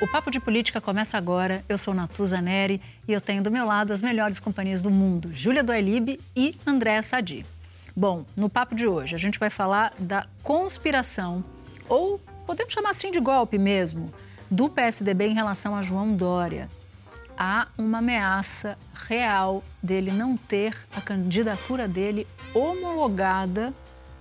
O Papo de Política começa agora. Eu sou Natuza Neri e eu tenho do meu lado as melhores companhias do mundo, Júlia Doelib e Andréa Sadi. Bom, no papo de hoje a gente vai falar da conspiração, ou podemos chamar assim de golpe mesmo, do PSDB em relação a João Dória. Há uma ameaça real dele não ter a candidatura dele homologada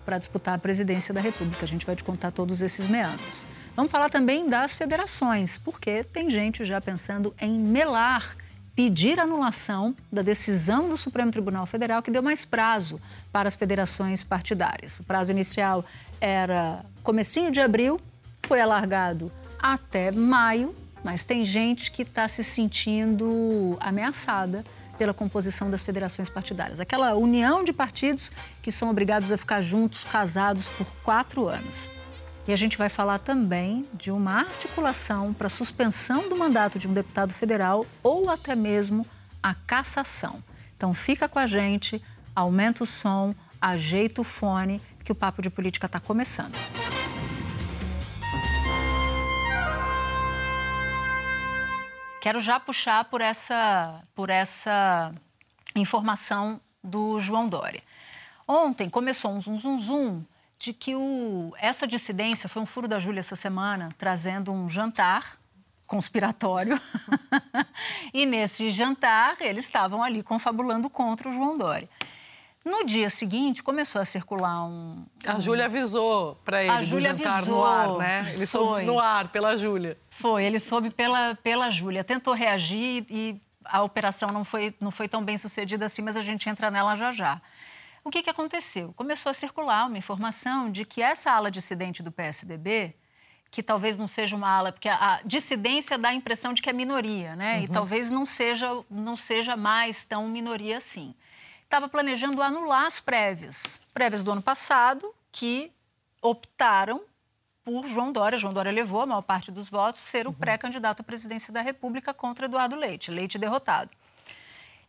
para disputar a presidência da República. A gente vai te contar todos esses meandros. Vamos falar também das federações, porque tem gente já pensando em melar, pedir anulação da decisão do Supremo Tribunal Federal que deu mais prazo para as federações partidárias. O prazo inicial era comecinho de abril, foi alargado até maio, mas tem gente que está se sentindo ameaçada pela composição das federações partidárias. Aquela união de partidos que são obrigados a ficar juntos, casados por quatro anos. E a gente vai falar também de uma articulação para suspensão do mandato de um deputado federal ou até mesmo a cassação. Então fica com a gente, aumenta o som, ajeita o fone, que o Papo de Política está começando. Quero já puxar por essa, por essa informação do João Dória. Ontem começou um zum, zum, zum de que o, essa dissidência foi um furo da Júlia essa semana, trazendo um jantar conspiratório. e nesse jantar, eles estavam ali confabulando contra o João Dória. No dia seguinte, começou a circular um. A Júlia avisou para ele A do Júlia jantar avisou. no ar, né? Ele soube Foi. no ar, pela Júlia. Foi, ele soube pela, pela Júlia. Tentou reagir e a operação não foi, não foi tão bem sucedida assim, mas a gente entra nela já já. O que, que aconteceu? Começou a circular uma informação de que essa ala dissidente do PSDB, que talvez não seja uma ala, porque a, a dissidência dá a impressão de que é minoria, né? E talvez não seja, não seja mais tão minoria assim. Estava planejando anular as prévias, prévias do ano passado, que optaram por João Dória. João Dória levou a maior parte dos votos, ser o pré-candidato à presidência da República contra Eduardo Leite, Leite derrotado.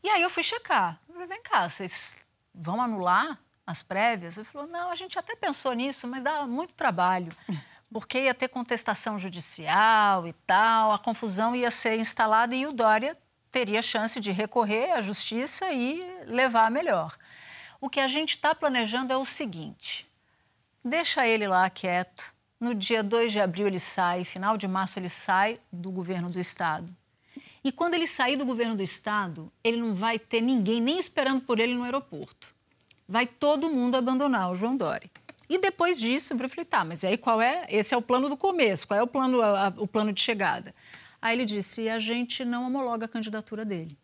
E aí eu fui checar. Vem cá, vocês vão anular as prévias? Ele falou, não, a gente até pensou nisso, mas dá muito trabalho, porque ia ter contestação judicial e tal, a confusão ia ser instalada e o Dória teria chance de recorrer à justiça e levar a melhor. O que a gente está planejando é o seguinte: deixa ele lá quieto. No dia 2 de abril ele sai, final de março ele sai do governo do estado. E quando ele sair do governo do estado, ele não vai ter ninguém nem esperando por ele no aeroporto. Vai todo mundo abandonar o João Dória. E depois disso, eu falei, tá, mas aí qual é? Esse é o plano do começo, qual é o plano, a- o plano de chegada? Aí ele disse, a gente não homologa a candidatura dele.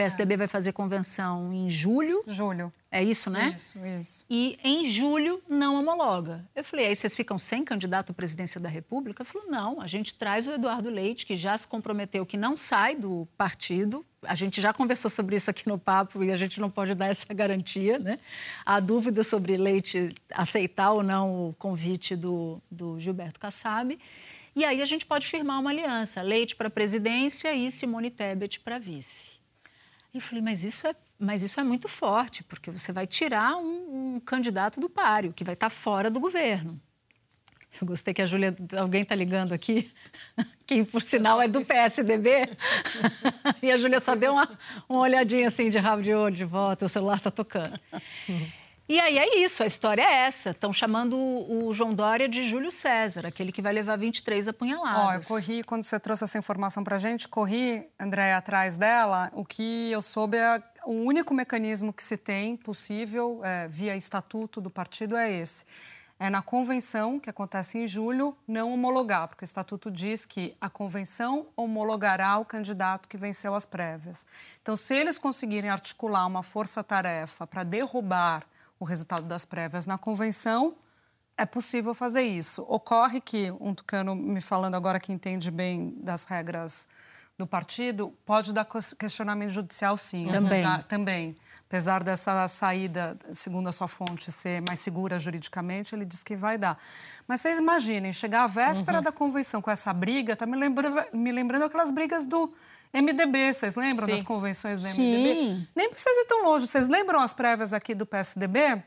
O PSDB vai fazer convenção em julho, Júlio. é isso, né? Isso, isso. E em julho não homologa. Eu falei, aí vocês ficam sem candidato à presidência da República? Ele falou, não, a gente traz o Eduardo Leite, que já se comprometeu que não sai do partido. A gente já conversou sobre isso aqui no papo e a gente não pode dar essa garantia, né? Há dúvida sobre Leite aceitar ou não o convite do, do Gilberto Kassab. E aí a gente pode firmar uma aliança, Leite para presidência e Simone Tebet para vice. Eu falei, mas isso é, mas isso é muito forte, porque você vai tirar um, um candidato do páreo, que vai estar fora do governo. Eu gostei que a Júlia, alguém está ligando aqui, que por sinal é do PSDB, e a Júlia só deu uma, uma olhadinha assim de rabo de olho de volta, o celular está tocando. E aí é isso, a história é essa. Estão chamando o, João Dória de Júlio César, aquele que vai levar 23 apunhaladas. Ó, eu corri, quando você trouxe essa informação pra gente, corri, André, atrás dela. O que eu soube é o único mecanismo que se tem possível, é, via estatuto do partido, é esse. é na convenção, que acontece em julho, não homologar, porque o estatuto diz que a convenção homologará o candidato que venceu as prévias. Então, se eles conseguirem articular uma força-tarefa para derrubar o resultado das prévias na convenção, é possível fazer isso. Ocorre que, um tucano me falando agora que entende bem das regras do partido, pode dar questionamento judicial, sim. Também. Apesar, também. Apesar dessa saída, segundo a sua fonte, ser mais segura juridicamente, ele diz que vai dar. Mas vocês imaginem, chegar à véspera uhum. da convenção com essa briga, está me lembrando, me lembrando aquelas brigas do MDB. Vocês lembram sim. das convenções do MDB? Sim. Nem precisa ir tão longe. Vocês lembram as prévias aqui do PSDB?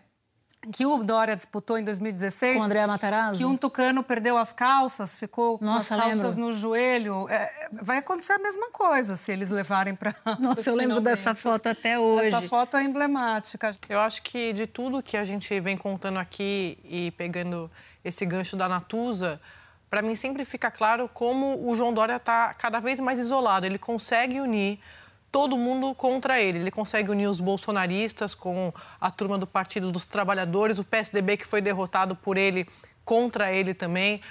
Que o Dória disputou em 2016. Com o André Matarazzo? Que um tucano perdeu as calças, ficou Nossa, com as calças lembro. no joelho. É, vai acontecer a mesma coisa se eles levarem para. Nossa, eu lembro dessa foto até hoje. Essa foto é emblemática. Eu acho que de tudo que a gente vem contando aqui e pegando esse gancho da Natuza, para mim sempre fica claro como o João Dória está cada vez mais isolado. Ele consegue unir todo mundo contra ele. Ele consegue unir os bolsonaristas com a turma do Partido dos Trabalhadores, o PSDB que foi derrotado por ele contra ele também.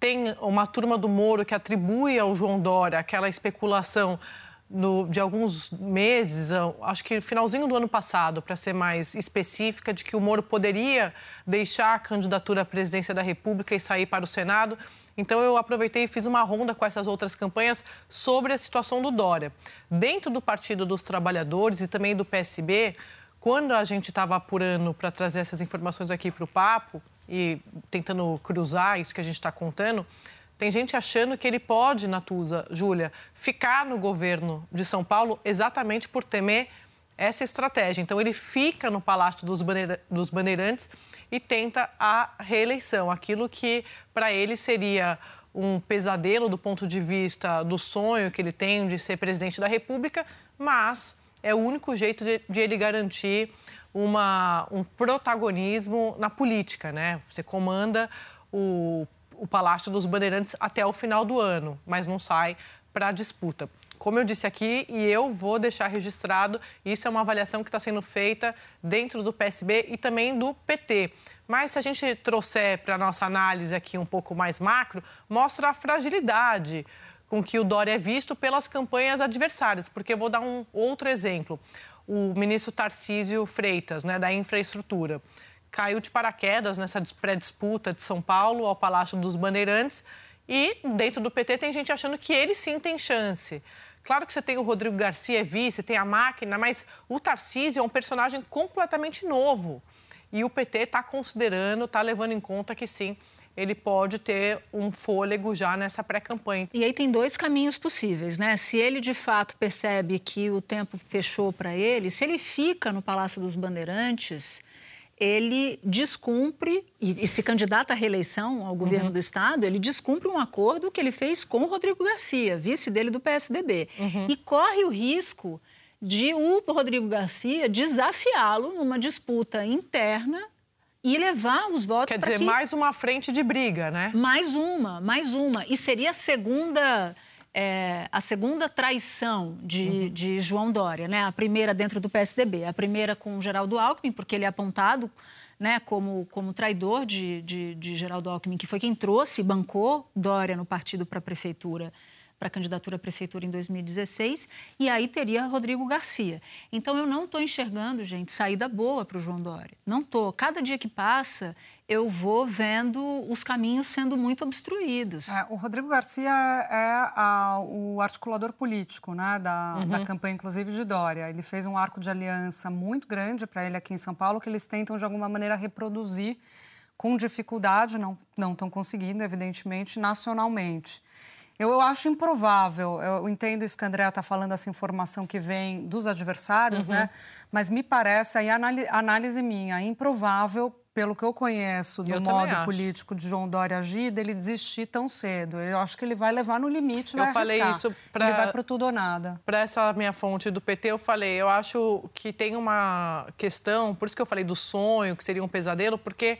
Tem uma turma do Moro que atribui ao João Dória aquela especulação de alguns meses, acho que finalzinho do ano passado, para ser mais específica, de que o Moro poderia deixar a candidatura à presidência da República e sair para o Senado. Então eu aproveitei e fiz uma ronda com essas outras campanhas sobre a situação do Dória. Dentro do Partido dos Trabalhadores e também do PSB, quando a gente estava apurando para trazer essas informações aqui para o papo e tentando cruzar isso que a gente está contando, tem gente achando que ele pode, Natuza, Júlia, ficar no governo de São Paulo exatamente por temer essa estratégia. Então, ele fica no Palácio dos, Bandeira dos Bandeirantes e tenta a reeleição, aquilo que para ele seria um pesadelo do ponto de vista do sonho que ele tem de ser presidente da República, mas é o único jeito de, de ele garantir uma, um protagonismo na política, né? Você comanda o o Palácio dos Bandeirantes até o final do ano, mas não sai para disputa. Como eu disse aqui, e eu vou deixar registrado, isso é uma avaliação que está sendo feita dentro do PSB e também do PT. Mas se a gente trouxer para a nossa análise aqui um pouco mais macro, mostra a fragilidade com que o Dória é visto pelas campanhas adversárias. Porque eu vou dar um outro exemplo. O ministro Tarcísio Freitas, né, da infraestrutura caiu de paraquedas nessa pré-disputa de São Paulo ao Palácio dos Bandeirantes. E dentro do PT tem gente achando que ele sim tem chance. Claro que você tem o Rodrigo Garcia, é vice, tem a máquina, mas o Tarcísio é um personagem completamente novo. E o PT está considerando, está levando em conta que sim, ele pode ter um fôlego já nessa pré-campanha. E aí tem dois caminhos possíveis, né? Se ele de fato percebe que o tempo fechou para ele, se ele fica no Palácio dos Bandeirantes, ele descumpre e, e, se candidata à reeleição ao governo uhum. do Estado, ele descumpre um acordo que ele fez com o Rodrigo Garcia, vice dele do PSDB. Uhum. E corre o risco de o Rodrigo Garcia desafiá-lo numa disputa interna e levar os votos Quer dizer, que... mais uma frente de briga, né? Mais uma, mais uma. E seria a segunda é, a segunda traição de, uhum. de, João Dória, né? A primeira dentro do PSDB, a primeira com Geraldo Alckmin, porque ele é apontado né, como, como traidor de, de, de Geraldo Alckmin, que foi quem trouxe e bancou Dória no partido para a prefeitura para a candidatura à prefeitura em 2016, e aí teria Rodrigo Garcia. Então eu não estou enxergando, gente, saída boa para o João Dória. Não estou. Cada dia que passa, eu vou vendo os caminhos sendo muito obstruídos. É, o Rodrigo Garcia é a, o articulador político né, da, uhum. da campanha, inclusive, de Dória. Ele fez um arco de aliança muito grande para ele aqui em São Paulo, que eles tentam, de alguma maneira, reproduzir com dificuldade, não estão conseguindo, evidentemente, nacionalmente. Eu acho improvável, eu entendo isso que a Andrea está falando, essa informação que vem dos adversários, uhum. né? Mas me parece, aí análise minha, improvável, pelo que eu conheço do eu modo político de João Dória agir, dele desistir tão cedo. Eu acho que ele vai levar no limite, vai Eu falei arriscar. isso para... Ele vai para tudo ou nada. Para essa minha fonte do PT, eu falei, eu acho que tem uma questão, por isso que eu falei do sonho, que seria um pesadelo, porque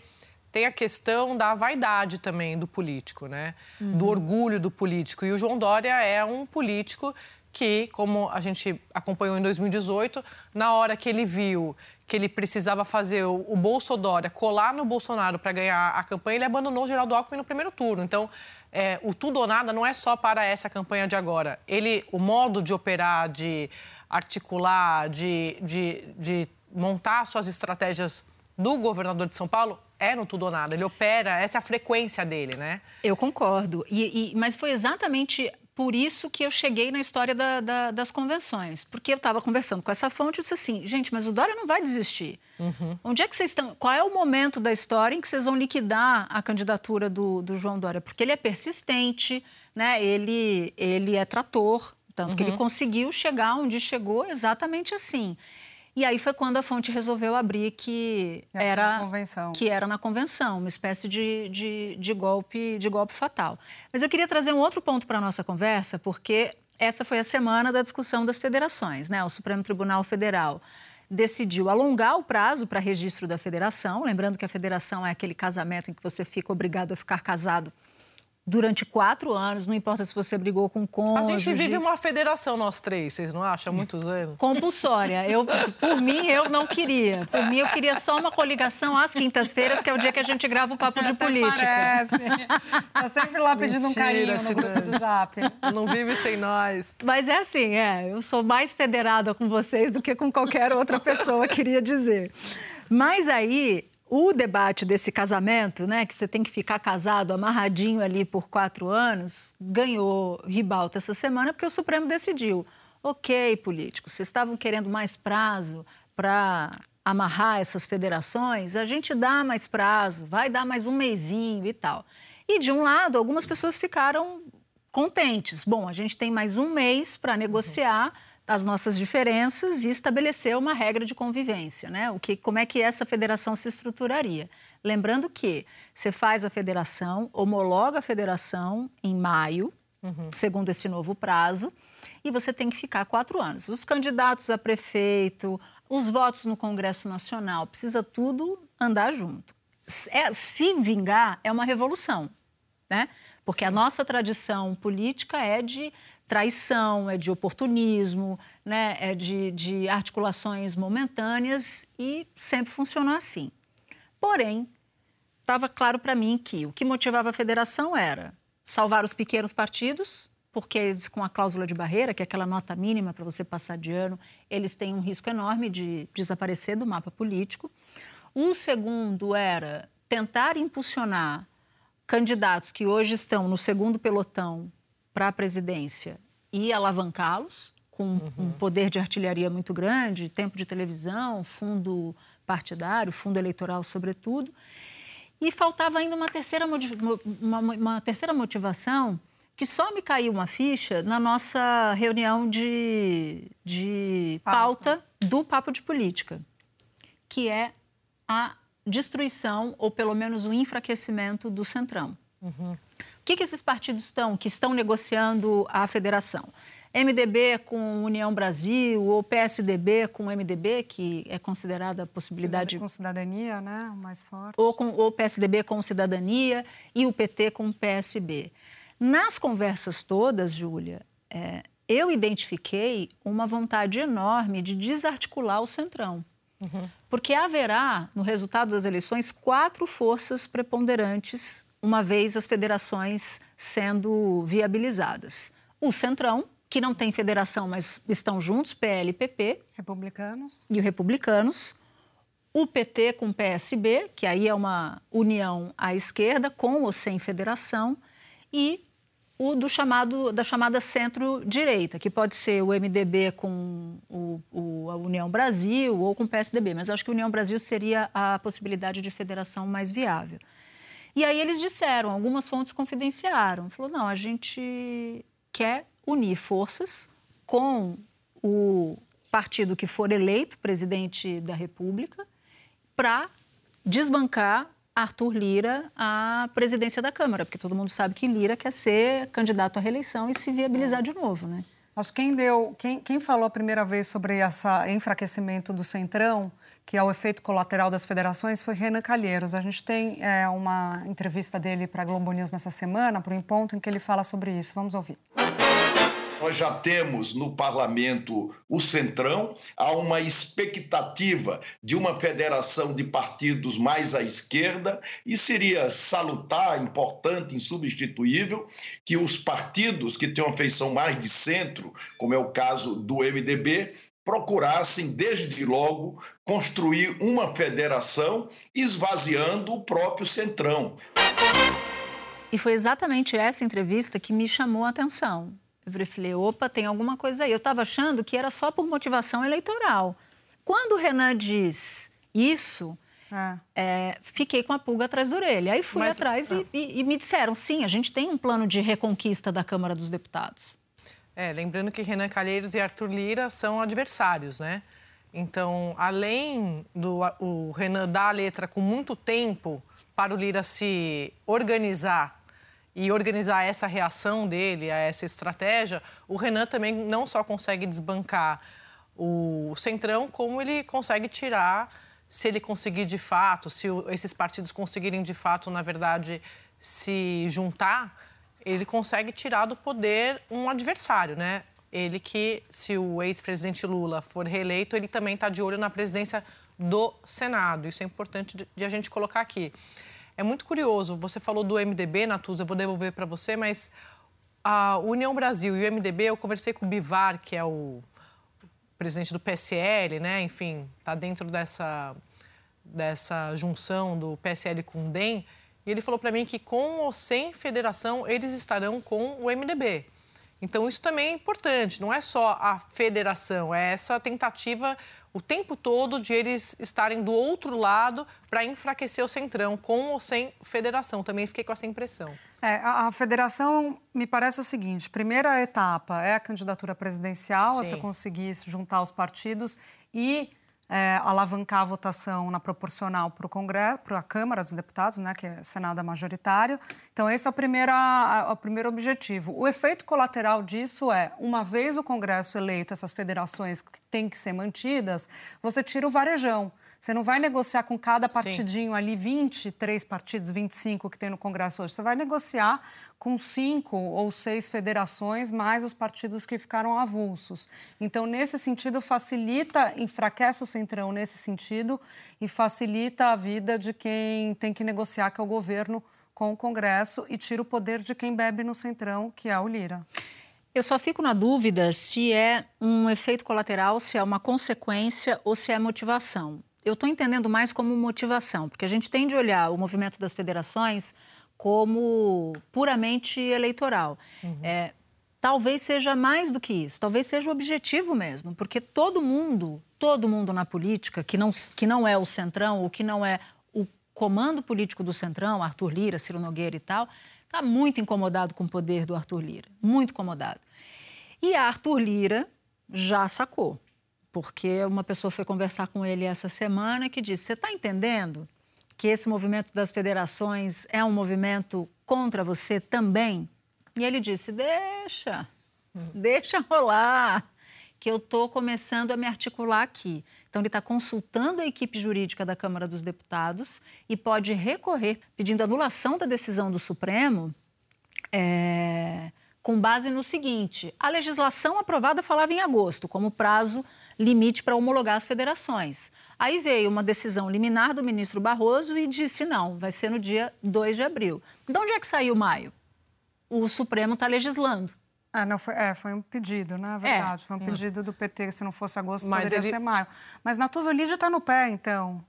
tem a questão da vaidade também do político, né? Uhum. Do orgulho do político. E o João Dória é um político que, como a gente acompanhou em 2018, na hora que ele viu que ele precisava fazer o, Bolsonaro colar no Bolsonaro para ganhar a campanha, ele abandonou o Geraldo Alckmin no primeiro turno. Então, é, o tudo ou nada não é só para essa campanha de agora. Ele, o modo de operar, de articular, de, de, de montar suas estratégias do governador de São Paulo é no tudo ou nada. Ele opera, essa é a frequência dele, né? Eu concordo. E, e, mas foi exatamente por isso que eu cheguei na história da, da, das convenções. Porque eu estava conversando com essa fonte e disse assim, gente, mas o Dória não vai desistir. Uhum. Onde é que vocês estão? Qual é o momento da história em que vocês vão liquidar a candidatura do, do João Dória? Porque ele é persistente, né? ele, ele é trator, tanto uhum. que ele uhum. conseguiu chegar onde chegou exatamente assim. E aí foi quando a fonte resolveu abrir que era que era na convenção, uma espécie de, de, de, golpe de golpe fatal. Mas eu queria trazer um outro ponto para a nossa conversa, porque essa foi a semana da discussão das federações, né? O Supremo Tribunal Federal decidiu alongar o prazo para registro da federação, lembrando que a federação é aquele casamento em que você fica obrigado a ficar casado durante quatro anos, não importa se você brigou com cônjuge... A gente vive uma federação, nós três, vocês não acham? Há muitos anos. Compulsória. Eu, por mim, eu não queria. Por mim, eu queria só uma coligação às quintas-feiras, que é o dia que a gente grava o Papo de Política. Parece. Tá sempre lá pedindo Mentira, um carinho no grupo do Zap. Não vive sem nós. Mas é assim, é. Eu sou mais federada com vocês do que com qualquer outra pessoa, queria dizer. Mas aí, o debate desse casamento, né, que você tem que ficar casado, amarradinho ali por quatro anos, ganhou ribalta essa semana porque o Supremo decidiu. Ok, políticos, vocês estavam querendo mais prazo para amarrar essas federações, a gente dá mais prazo, vai dar mais um mêsinho e tal. E de um lado, algumas pessoas ficaram contentes. Bom, a gente tem mais um mês para negociar. As nossas diferenças e estabelecer uma regra de convivência, né? O que, como é que essa federação se estruturaria? Lembrando que você faz a federação, homologa a federação em maio, uhum. segundo esse novo prazo, e você tem que ficar quatro anos. Os candidatos a prefeito, os votos no Congresso Nacional, precisa tudo andar junto. É, se vingar, é uma revolução, né? Porque Sim. a nossa tradição política é de traição, é de oportunismo, né? é de, de articulações momentâneas e sempre funcionou assim. Porém, estava claro para mim que o que motivava a federação era salvar os pequenos partidos, porque eles, com a cláusula de barreira, que é aquela nota mínima para você passar de ano, eles têm um risco enorme de desaparecer do mapa político. O segundo era tentar impulsionar candidatos que hoje estão no segundo pelotão para a presidência e alavancá-los com uhum. um poder de artilharia muito grande, tempo de televisão, fundo partidário, fundo eleitoral, sobretudo. E faltava ainda uma terceira, uma, uma terceira motivação que só me caiu uma ficha na nossa reunião de, de pauta. pauta do Papo de Política, que é a destruição, ou pelo menos o enfraquecimento do Centrão. Uhum que, que esses partidos estão, que estão negociando a federação? MDB com União Brasil ou PSDB com MDB, que é considerada a possibilidade... Com cidadania, né? O mais forte. Ou, com, ou PSDB com cidadania e o PT com PSB. Nas conversas todas, Júlia, é, eu identifiquei uma vontade enorme de desarticular o Centrão. Uhum. Porque haverá, no resultado das eleições, quatro forças preponderantes uma vez as federações sendo viabilizadas. O Centrão, que não tem federação, mas estão juntos, PL e PP. Republicanos. E o Republicanos. O PT com o PSB, que aí é uma união à esquerda, com ou sem federação. E o do chamado, da chamada centro-direita, que pode ser o MDB com o, o, a União Brasil ou com o PSDB, mas acho que a União Brasil seria a possibilidade de federação mais viável. E aí eles disseram, algumas fontes confidenciaram, falou, não, a gente quer unir forças com o partido que for eleito presidente da República para desbancar Arthur Lira à presidência da Câmara, porque todo mundo sabe que Lira quer ser candidato à reeleição e se viabilizar de novo, né? Mas quem deu, quem, quem falou a primeira vez sobre esse enfraquecimento do Centrão que é o efeito colateral das federações, foi Renan Calheiros. A gente tem é, uma entrevista dele para a Globo News nessa semana, por um ponto em que ele fala sobre isso. Vamos ouvir. Nós já temos no parlamento o Centrão, há uma expectativa de uma federação de partidos mais à esquerda, e seria salutar, importante, insubstituível, que os partidos que têm uma feição mais de centro, como é o caso do MDB, procurassem, desde logo, construir uma federação esvaziando o próprio Centrão. E foi exatamente essa entrevista que me chamou a atenção. Eu falei, opa, tem alguma coisa aí. Eu estava achando que era só por motivação eleitoral. Quando o Renan diz isso, é. É, fiquei com a pulga atrás da orelha. Aí fui Mas, atrás e, e, e me disseram, sim, a gente tem um plano de reconquista da Câmara dos Deputados. É, lembrando que Renan Calheiros e Arthur Lira são adversários, né? Então, além do o Renan dar a letra com muito tempo para o Lira se organizar e organizar essa reação dele a essa estratégia, o Renan também não só consegue desbancar o Centrão, como ele consegue tirar, se ele conseguir de fato, se esses partidos conseguirem de fato, na verdade, se juntar, ele consegue tirar do poder um adversário, né? Ele que, se o ex-presidente Lula for reeleito, ele também está de olho na presidência do Senado. Isso é importante de, de, a gente colocar aqui. É muito curioso, você falou do MDB, Natuza, eu vou devolver para você, mas a União Brasil e o MDB, eu conversei com o Bivar, que é o presidente do PSL, né? Enfim, está dentro dessa, dessa junção do PSL com o DEM. E ele falou para mim que com ou sem federação, eles estarão com o MDB. Então, isso também é importante, não é só a federação, é essa tentativa o tempo todo de eles estarem do outro lado para enfraquecer o Centrão, com ou sem federação. Também fiquei com essa impressão. É, a, a, federação me parece o seguinte: primeira etapa é a candidatura presidencial, Sim. você conseguir juntar os partidos e é, alavancar a votação na proporcional para o Congresso, para a Câmara dos Deputados, né, que é Senado é majoritário. Então, esse é o, primeiro, a, o primeiro objetivo. O efeito colateral disso é, uma vez o Congresso eleito, essas federações que têm que ser mantidas, você tira o varejão. Você não vai negociar com cada partidinho Sim. ali, 23 partidos, 25 que tem no Congresso hoje. Você vai negociar com cinco ou seis federações, mais os partidos que ficaram avulsos. Então, nesse sentido, facilita, enfraquece o Centrão nesse sentido e facilita a vida de quem tem que negociar, que é o governo, com o Congresso e tira o poder de quem bebe no Centrão, que é o Lira. Eu só fico na dúvida se é um efeito colateral, se é uma consequência ou se é motivação eu estou entendendo mais como motivação, porque a gente tem de olhar o movimento das federações como puramente eleitoral. Uhum. É, talvez seja mais do que isso, talvez seja o objetivo mesmo, porque todo mundo, todo mundo na política, que não, que não é o Centrão, ou que não é o comando político do Centrão, Arthur Lira, Ciro Nogueira e tal, está muito incomodado com o poder do Arthur Lira, muito incomodado. E Arthur Lira já sacou porque uma pessoa foi conversar com ele essa semana que disse: Você está entendendo que esse movimento das federações é um movimento contra você também? E ele disse: Deixa, deixa rolar, que eu estou começando a me articular aqui. Então, ele está consultando a equipe jurídica da Câmara dos Deputados e pode recorrer pedindo anulação da decisão do Supremo. É, com base no seguinte: a legislação aprovada falava em agosto, como prazo limite para homologar as federações. Aí veio uma decisão liminar do ministro Barroso e disse: não, vai ser no dia 2 de abril. De onde é que saiu maio? O Supremo está legislando. Ah, não, foi, é, foi um pedido, na né? é verdade. É. Foi um pedido do PT, se não fosse agosto, Mas poderia ele... ser maio. Mas Natuza, o Lídio está no pé, então.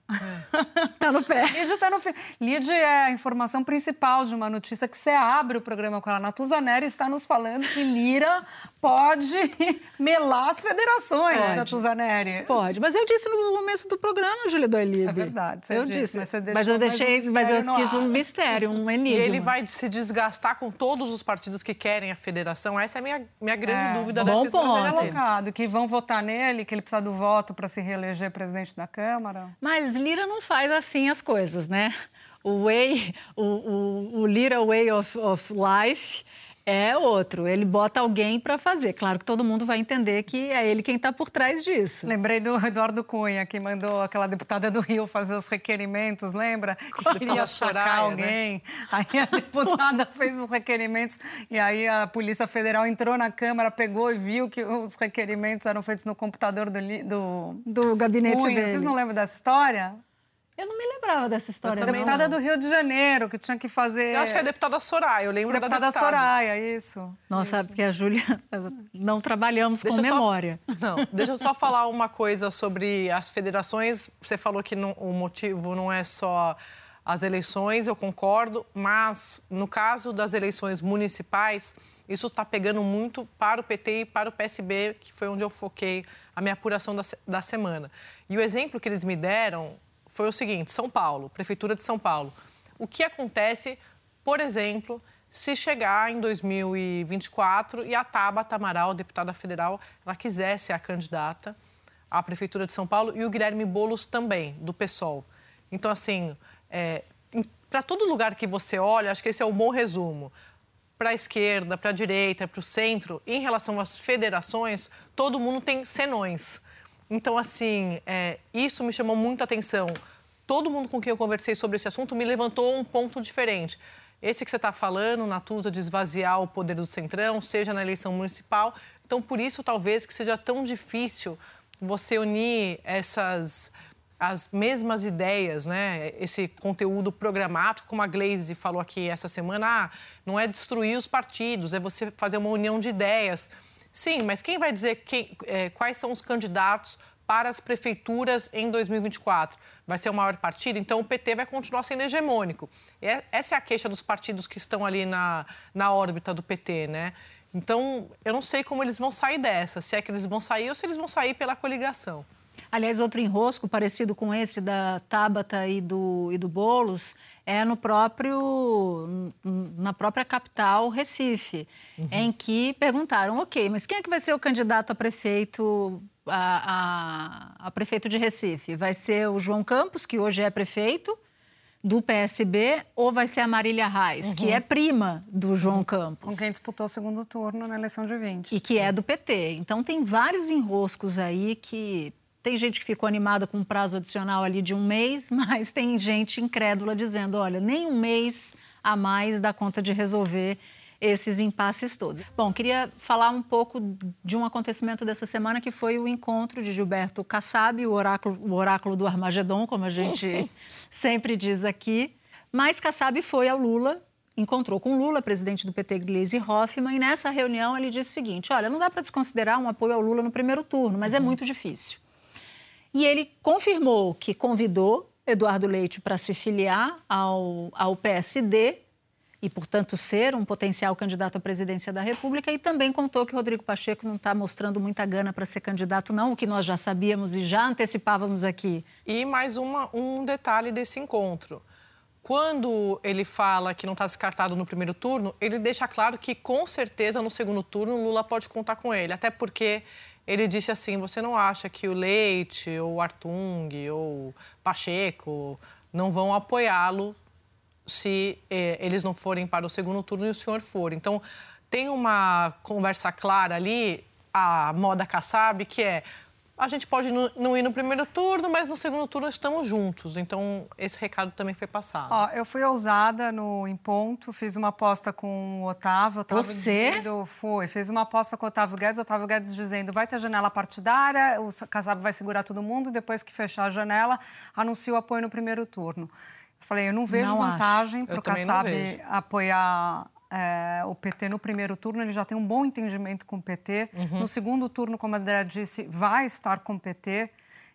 Está no pé. Lídio está no. Lídio é a informação principal de uma notícia que você abre o programa com ela. Natuza Neri está nos falando que Lira pode melar as federações, pode. Natuza Neri. Pode, mas eu disse no começo do programa, Júlia Doilib. É verdade, eu disse. disse. Mas, mas eu deixei, mas eu fiz um mistério, um enigma. E ele vai se desgastar com todos os partidos que querem a federação. Essa é a minha, minha grande é, dúvida dessa estratégia colocado, que vão votar nele, que ele precisa do voto para se reeleger presidente da Câmara. Mas Lira não faz assim as coisas, né? O way, o, o, o Lira way of, of life É outro. Ele bota alguém para fazer. Claro que todo mundo vai entender que é ele quem está por trás disso. Lembrei do Eduardo Cunha, que mandou aquela deputada do Rio fazer os requerimentos, lembra? Que queria sacar né? alguém. Né? Aí a deputada fez os requerimentos e aí a Polícia Federal entrou na Câmara, pegou e viu que os requerimentos eram feitos no computador do, do, do gabinete Cunha. dele. Vocês não lembram dessa história? Eu não me lembrava dessa história. A deputada do Rio de Janeiro, que tinha que fazer. Eu acho que é a deputada Soraya, eu lembro deputada da deputada. Soraya, isso. Nossa, isso. porque a Júlia não trabalhamos deixa com memória. Só... Não, deixa eu só falar uma coisa sobre as federações. Você falou que não, o motivo não é só as eleições, eu concordo, mas no caso das eleições municipais, isso está pegando muito para o PT e para o PSB, que foi onde eu foquei a minha apuração da, da semana. E o exemplo que eles me deram foi o seguinte: São Paulo, Prefeitura de São Paulo. O que acontece, por exemplo, se chegar em 2024 e a Tabata Amaral, deputada federal, ela quiser ser a candidata à Prefeitura de São Paulo e o Guilherme Boulos também, do PSOL. Então, assim, é, para todo lugar que você olha, acho que esse é um bom resumo. Para a esquerda, para a direita, para o centro, em relação às federações, todo mundo tem senões. Então, assim, é, isso me chamou muito a atenção. Todo mundo com quem eu conversei sobre esse assunto me levantou um ponto diferente. Esse que você está falando, Natuza, de esvaziar o poder do Centrão, seja na eleição municipal. Então, por isso, talvez, que seja tão difícil você unir essas as mesmas ideias, né? Esse conteúdo programático, como a Glaze falou aqui essa semana, ah, não é destruir os partidos, é você fazer uma união de ideias. Sim, mas quem vai dizer quem, é, quais são os candidatos para as prefeituras em 2024? Vai ser o maior partido? Então o PT vai continuar sendo hegemônico. É, essa é a queixa dos partidos que estão ali na, na órbita do PT, né? Então, eu não sei como eles vão sair dessa, se é que eles vão sair ou se eles vão sair pela coligação. Aliás, outro enrosco parecido com esse da Tabata e do, e do Boulos é no próprio, na própria capital, Recife, uhum. em que perguntaram, ok, mas quem é que vai ser o candidato a prefeito, a, a, a prefeito de Recife? Vai ser o João Campos, que hoje é prefeito, do PSB ou vai ser a Marília Reis, uhum. que é prima do João Campos. Com quem disputou o segundo turno na eleição de 20. E que é do PT. Então tem vários enroscos aí que tem gente que ficou animada com um prazo adicional ali de um mês, mas tem gente incrédula dizendo: olha, nem um mês a mais dá conta de resolver esses impasses todos. Bom, queria falar um pouco de um acontecimento dessa semana que foi o encontro de Gilberto Kassab, o oráculo, o oráculo do Armagedon, como a gente sempre diz aqui. Mas Kassab foi ao Lula, encontrou com Lula, presidente do PT, Gleisi Hoffmann, e nessa reunião ele disse o seguinte: olha, não dá para desconsiderar um apoio ao Lula no primeiro turno, mas é uhum. é muito difícil. E ele confirmou que convidou Eduardo Leite para se filiar ao, ao PSD e, portanto, ser um potencial candidato à presidência da República, e também contou que Rodrigo Pacheco não está mostrando muita gana para ser candidato, não, o que nós já sabíamos e já antecipávamos aqui. E mais uma, um detalhe desse encontro. Quando ele fala que não está descartado no primeiro turno, ele deixa claro que, com certeza, no segundo turno, Lula pode contar com ele. Até porque ele disse assim: você não acha que o Leite, ou Artung, ou Pacheco não vão apoiá-lo se eh, eles não forem para o segundo turno e o senhor for? Então, tem uma conversa clara ali, a moda Kassab, que é a gente pode não ir no primeiro turno, mas no segundo turno estamos juntos. Então, esse recado também foi passado. Ó, eu fui ousada no Em Ponto, fiz uma aposta com o Otávio. Otávio Você? Dizendo, foi, fiz uma aposta com o Otávio Guedes. O Otávio Guedes dizendo, vai ter janela partidária, o Casab vai segurar todo mundo, depois que fechar a janela, anuncia o apoio no primeiro turno. Eu falei, eu não vejo não vantagem para o Kassab apoiar é, o PT no primeiro turno, ele já tem um bom entendimento com o PT. Uhum. No segundo turno, como a André disse, vai estar com o PT.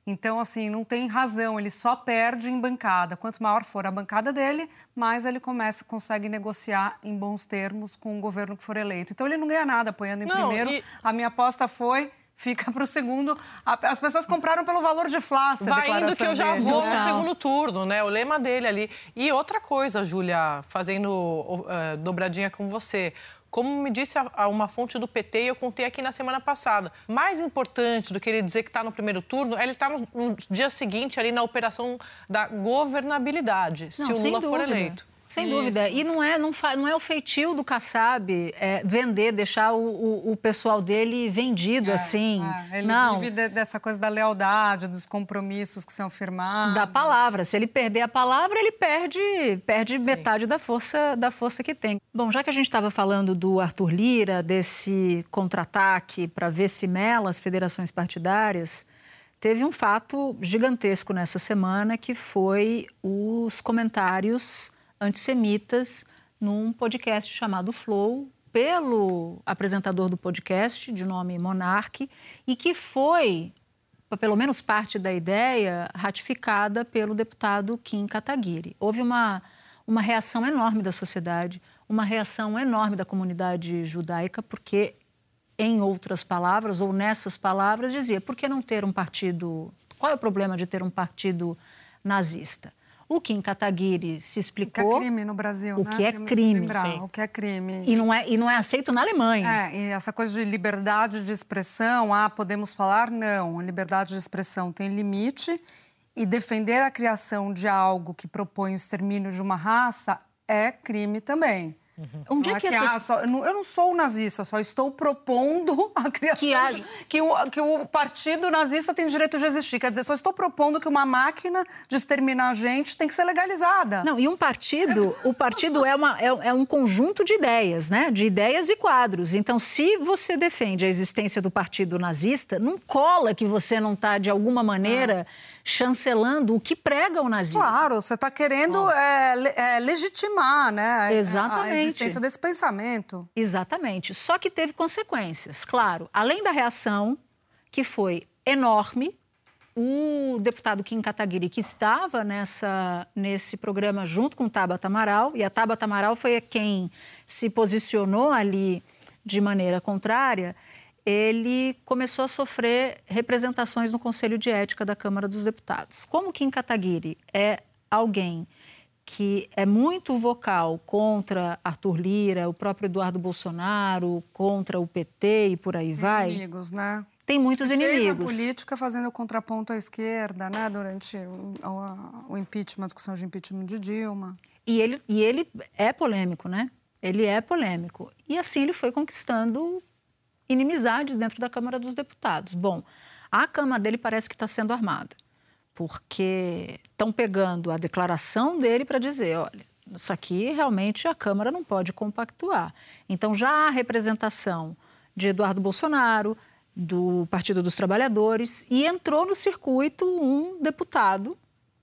Então, assim, não tem razão, ele só perde em bancada. Quanto maior for a bancada dele, mais ele começa, consegue negociar em bons termos com o governo que for eleito. Então, ele não ganha nada apoiando em não, primeiro. E... A minha aposta foi fica para o segundo. As pessoas compraram pelo valor de flácia. Vai indo que eu já dele. vou no segundo turno, né? O lema dele ali. E outra coisa, Júlia, fazendo uh, dobradinha com você. Como me disse a, a uma fonte do PT, eu contei aqui na semana passada, mais importante do que ele dizer que está no primeiro turno é ele estar tá no, no, dia seguinte ali na operação da governabilidade, Não, se o Lula dúvida. for eleito. Sem Isso. dúvida. E não é, não, fa, não é o feitio do Kassab é, vender, deixar o, o, o, pessoal dele vendido é, assim. É. Ele não. vive de, dessa coisa da lealdade, dos compromissos que são firmados. Da palavra. Se ele perder a palavra, ele perde, perde metade da força, da força que tem. Bom, já que a gente estava falando do Arthur Lira, desse contra-ataque para ver se mela as federações partidárias, teve um fato gigantesco nessa semana que foi os comentários antissemitas num podcast chamado Flow, pelo apresentador do podcast, de nome Monarque, e que foi, pelo menos parte da ideia, ratificada pelo deputado Kim Kataguiri. Houve uma, uma reação enorme da sociedade, uma reação enorme da comunidade judaica, porque, em outras palavras, ou nessas palavras, dizia: por que não ter um partido? Qual é o problema de ter um partido nazista? O Kim Kataguiri se explicou. O que é crime no Brasil, o né? Que é crime. o que é crime. E não é, e não é aceito na Alemanha. É, e essa coisa de liberdade de expressão, ah, podemos falar? Não. A liberdade de expressão tem limite e defender a criação de algo que propõe o extermínio de uma raça é crime também. Uhum. Onde é, é que, que essas... só, eu não sou nazista, só estou propondo a criação que, haja... de, que, o, que o partido nazista tem direito de existir. Quer dizer, só estou propondo que uma máquina de exterminar a gente tem que ser legalizada. Não, e um partido, o partido é, uma, é, é um conjunto de ideias, né? De ideias e quadros. Então, se você defende a existência do partido nazista, não cola que você não está, de alguma maneira... Ah chancelando o que prega o nazismo. Claro, você está querendo é, é, legitimar né, Exatamente. a existência desse pensamento. Exatamente. Só que teve consequências, claro. Além da reação, que foi enorme, o deputado Kim Kataguiri, que estava nessa, nesse programa junto com Tabata Amaral, e a Tabata Amaral foi quem se posicionou ali de maneira contrária, ele começou a sofrer representações no Conselho de Ética da Câmara dos Deputados. Como Kim Kataguiri é alguém que é muito vocal contra Arthur Lira, o próprio Eduardo Bolsonaro, contra o PT e por aí Tem vai. Inimigos, né? Tem muitos Se inimigos. Fez a política fazendo contraponto à esquerda, né? Durante o, o, o impeachment, a discussão de impeachment de Dilma. E ele, e ele é polêmico, né? Ele é polêmico. E assim ele foi conquistando inimizades dentro da Câmara dos Deputados. Bom, a cama dele parece que está sendo armada, porque estão pegando a declaração dele para dizer, olha, isso aqui realmente a Câmara não pode compactuar. Então já há representação de Eduardo Bolsonaro, do Partido dos Trabalhadores, e entrou no circuito um deputado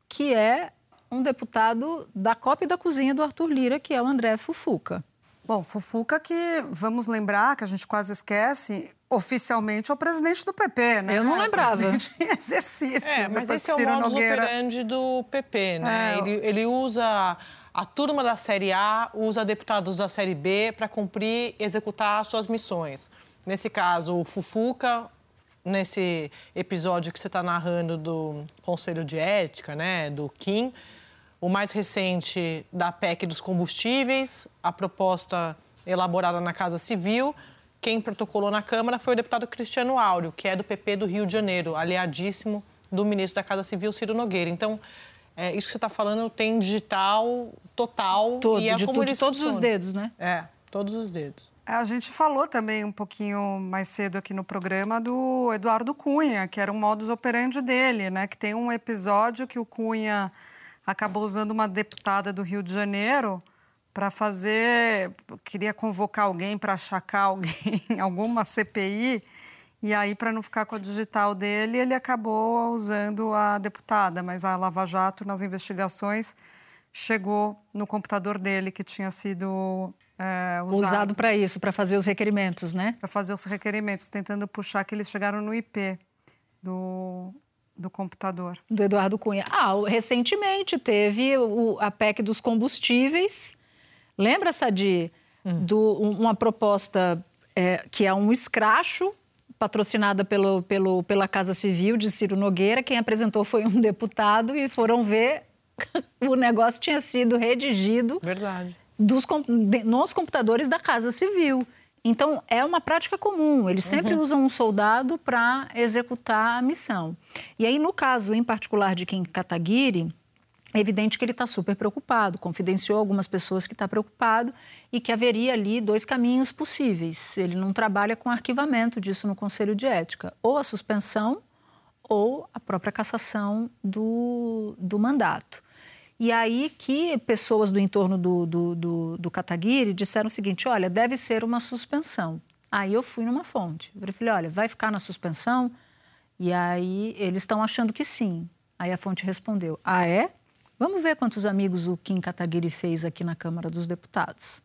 que é um deputado da copa e da cozinha do Arthur Lira, que é o André Fufuca. Bom, Fufuca que, vamos lembrar, que a gente quase esquece, oficialmente é o presidente do PP, né? Eu não lembrava. Presidente em exercício. É, mas esse é o modus Nogueira. operandi do PP, né? É, ele, ele usa a turma da Série A, usa deputados da Série B para cumprir, executar suas missões. Nesse caso, o Fufuca, nesse episódio que você está narrando do Conselho de Ética, né, do Kim, o mais recente da PEC dos combustíveis, a proposta elaborada na Casa Civil. Quem protocolou na Câmara foi o deputado Cristiano Áureo, que é do PP do Rio de Janeiro, aliadíssimo do ministro da Casa Civil, Ciro Nogueira. Então, é, isso que você está falando tem digital total. Todo, e é de, como de todos os dedos, né? É, todos os dedos. A gente falou também um pouquinho mais cedo aqui no programa do Eduardo Cunha, que era um modus operandi dele, né? Que tem um episódio que o Cunha acabou usando uma deputada do Rio de Janeiro para fazer. queria convocar alguém para achacar alguém, alguma CPI. E aí, para não ficar com a digital dele, ele acabou usando a deputada, mas a Lava Jato, nas investigações, chegou no computador dele, que tinha sido é, usado. Usado para isso, para fazer os requerimentos, né? Para fazer os requerimentos, tentando puxar que eles chegaram no IP do, do computador. Do Eduardo Cunha. Ah, recentemente teve o, a PEC dos combustíveis. Lembra, Sadi, hum. do, uma proposta é, que é um escracho patrocinada pelo, pelo, pela Casa Civil de Ciro Nogueira. Quem apresentou foi um deputado e foram ver o negócio tinha sido redigido Verdade. Dos, nos computadores da Casa Civil. Então, é uma prática comum. Eles sempre uhum. usam um soldado para executar a missão. E aí, no caso em particular de Kim Kataguiri, é evidente que ele está super preocupado, confidenciou algumas pessoas que está preocupado e que haveria ali dois caminhos possíveis. Ele não trabalha com arquivamento disso no Conselho de Ética, ou a suspensão ou a própria cassação do, do mandato. E aí que pessoas do entorno do, do, do, do Kataguiri disseram o seguinte, olha, deve ser uma suspensão. Aí eu fui numa fonte. Eu falei, olha, vai ficar na suspensão? E aí eles estão achando que sim. Aí a fonte respondeu, ah, é? Vamos ver quantos amigos o Kim Kataguiri fez aqui na Câmara dos Deputados.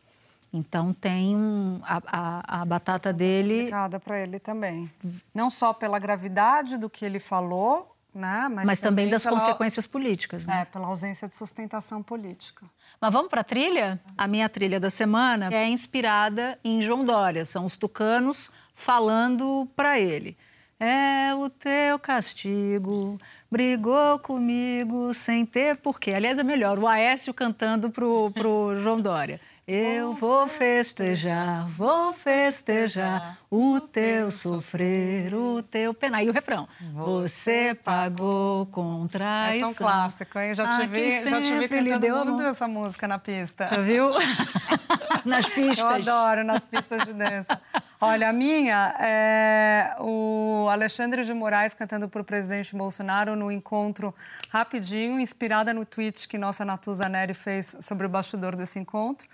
Então tem um, a, a, a batata dele. Complicada para ele também. Não só pela gravidade do que ele falou, né? Mas, Mas também, também, das pela, consequências políticas, né? É, pela ausência de sustentação política. Mas vamos para a trilha? A minha trilha da semana é inspirada em João Dória. São os tucanos falando para ele. É o teu castigo, brigou comigo sem ter porquê. Aliás, é melhor, o Aécio cantando pro, pro João Dória. Eu vou festejar, vou festejar o teu sofrer, o teu penar. E o refrão. Você pagou com traição. é um clássico, hein? Já te vi, já te vi cantando muito essa música na pista. Já viu? nas pistas. Eu adoro, nas pistas de dança. Olha, a minha é o Alexandre de Moraes cantando para o presidente Bolsonaro no encontro rapidinho, inspirada no tweet que nossa Natuza Neri fez sobre o bastidor desse encontro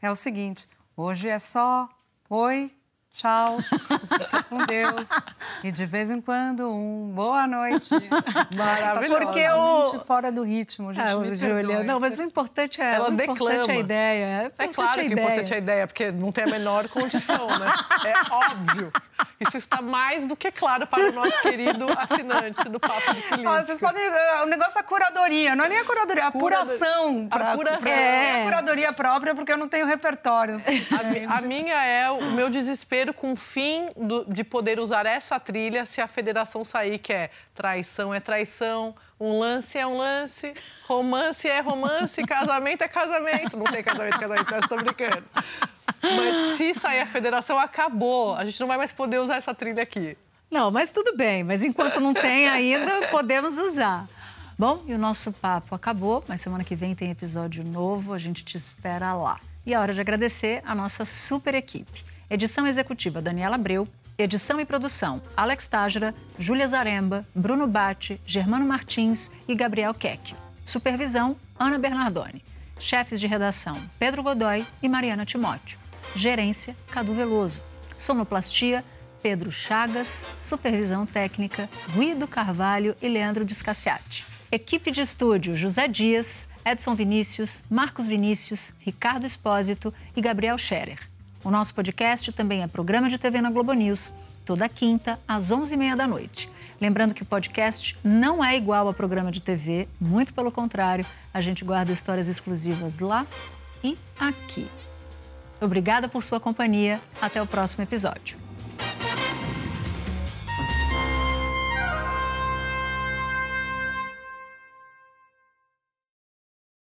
é o seguinte: hoje é só oi, tchau, fica com Deus. E de vez em quando um boa noite. Maravilhoso. Porque o... fora do ritmo, gente. Ah, Júlia, não, mas o importante é, Ela declama. importante é a ideia. É, é claro que o importante é a ideia, porque não tem a menor condição, né? É óbvio. Isso está mais do que claro para o nosso querido assinante do Papo de Política. Ah, vocês podem... O negócio é a curadoria. Não é nem a curadoria, é a apuração. Pra, apuração. É. a curadoria própria, porque eu não tenho repertório. Assim, a, a, minha é o meu desespero com o fim do, de poder usar essa trilha se a federação sair, que é traição é traição, um lance é um lance, romance é romance, casamento é casamento. Não tem casamento, casamento, eu estou brincando. Mas se sair a federação, acabou. A gente não vai mais poder usar essa trilha aqui. Não, mas tudo bem. Mas enquanto não tem ainda, podemos usar. Bom, e o nosso papo acabou, mas semana que vem tem episódio novo, a gente te espera lá. E é hora de agradecer a nossa super equipe. Edição executiva Daniela Abreu, edição e produção Alex Tajra, Júlia Zaremba, Bruno Bate, Germano Martins e Gabriel Keck. Supervisão Ana Bernardoni. Chefes de redação Pedro Godoy e Mariana Timóteo. Gerência Cadu Veloso. Sonoplastia Pedro Chagas. Supervisão técnica Guido Carvalho e Leandro Descaciati. Equipe de estúdio José Dias, Edson Vinícius, Marcos Vinícius, Ricardo Espósito e Gabriel Scherer. O nosso podcast também é programa de TV na Globo News, toda quinta, às 11h30 da noite. Lembrando que o podcast não é igual a programa de TV, muito pelo contrário, a gente guarda histórias exclusivas lá e aqui. Obrigada por sua companhia. Até o próximo episódio.